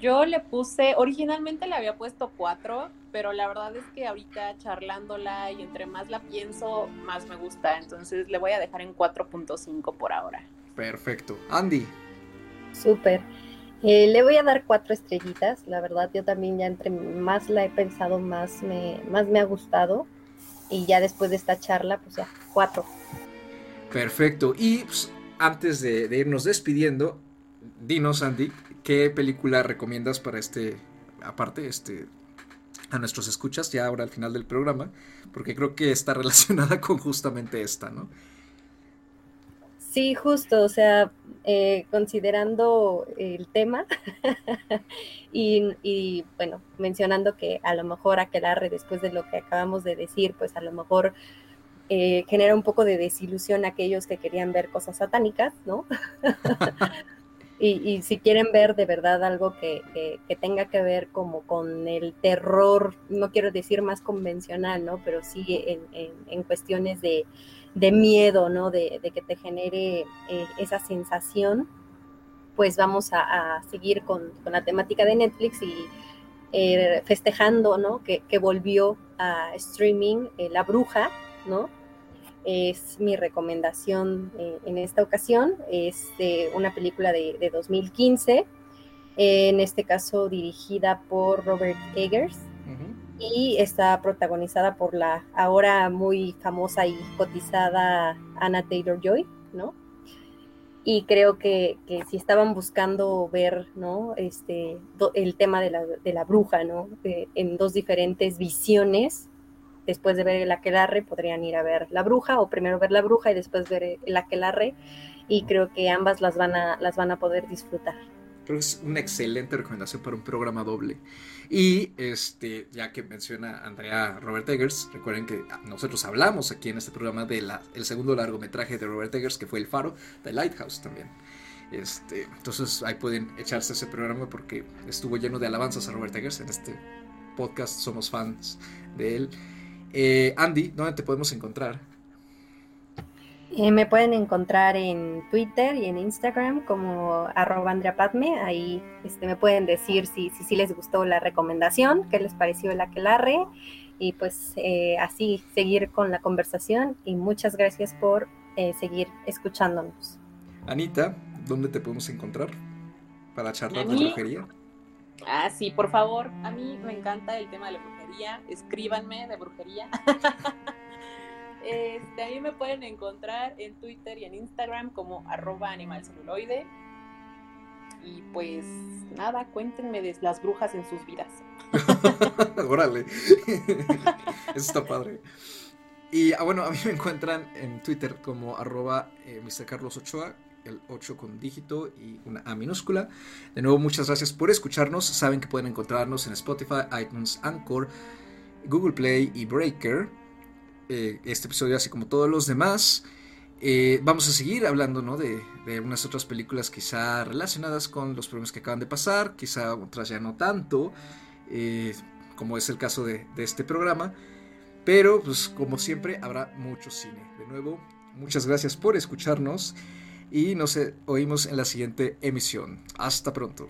Yo le puse, originalmente le había puesto cuatro, pero la verdad es que ahorita charlándola y entre más la pienso, más me gusta. Entonces le voy a dejar en 4.5 por ahora. Perfecto. Andy. Súper. Eh, le voy a dar cuatro estrellitas. La verdad, yo también ya entre más la he pensado, más me, más me ha gustado. Y ya después de esta charla, pues ya, cuatro. Perfecto. Y pues, antes de, irnos despidiendo, dinos, Andy, ¿qué película recomiendas para este, aparte, este, a nuestros escuchas, ya ahora al final del programa? Porque creo que está relacionada con justamente esta, ¿no? Sí, justo, o sea, eh, considerando el tema y, bueno, mencionando que a lo mejor aquelarre después de lo que acabamos de decir, pues a lo mejor eh, genera un poco de desilusión a aquellos que querían ver cosas satánicas, ¿no? Y, si quieren ver de verdad algo que, tenga que ver como con el terror, no quiero decir más convencional, ¿no? Pero sí en, cuestiones de, miedo, ¿no? De, que te genere eh, esa sensación, pues vamos a, seguir con, la temática de Netflix y eh, festejando, ¿no? Que, volvió a streaming eh, La Bruja, ¿no? Es mi recomendación eh, en esta ocasión. Es una película de, 2015, en este caso dirigida por Robert Eggers. Y está protagonizada por la ahora muy famosa y cotizada Anna Taylor Joy, ¿no? Y creo que, si estaban buscando ver, ¿no? Este, el tema de la, bruja, ¿no? en dos diferentes visiones, después de ver el aquelarre podrían ir a ver la bruja o primero ver la bruja y después ver el aquelarre y creo que ambas las van a, las van a poder disfrutar. Creo que es una excelente recomendación para un programa doble. Y este, ya que menciona Andrea Robert Eggers, recuerden que nosotros hablamos aquí en este programa del el segundo largometraje de Robert Eggers, que fue El Faro, de Lighthouse también. Este, entonces ahí pueden echarse ese programa porque estuvo lleno de alabanzas a Robert Eggers. En este podcast somos fans de él. Eh, Andy, ¿dónde te podemos encontrar? Eh, me pueden encontrar en Twitter y en Instagram como arroba Andrea Padme. Ahí este, me pueden decir si, si, les gustó la recomendación, qué les pareció el aquelarre y pues eh, así seguir con la conversación y muchas gracias por seguir escuchándonos. Anita, ¿dónde te podemos encontrar para charlar de brujería? Ah, sí, por favor. A mí me encanta el tema de la brujería. Escríbanme de brujería. este, a mí me pueden encontrar en Twitter y en Instagram como arroba animalceluloide. Y pues nada, cuéntenme de las brujas en sus vidas. Órale. Eso está padre. Y ah, bueno, a mí me encuentran en Twitter como arroba eh, Mr. Carlos Ochoa el 8 con dígito y una A minúscula. De nuevo, muchas gracias por escucharnos. Saben que pueden encontrarnos en Spotify, iTunes, Anchor, Google Play y Breaker. Eh, este episodio, así como todos los demás. Eh, vamos a seguir hablando ¿no? de, de, unas otras películas quizá relacionadas con los problemas que acaban de pasar, quizá otras ya no tanto, eh, como es el caso de, de este programa. Pero, pues como siempre, habrá mucho cine. De nuevo, muchas gracias por escucharnos y nos oímos en la siguiente emisión. Hasta pronto.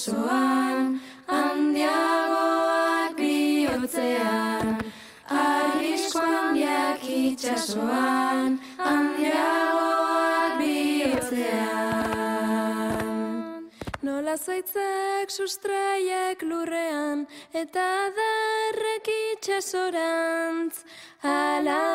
basoan, handiagoak bihotzea. Arrisko handiak itxasoan, handiagoak bihotzea. Nola zaitzak sustraiak lurrean, eta darrek itxasorantz, alantzak.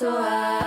so I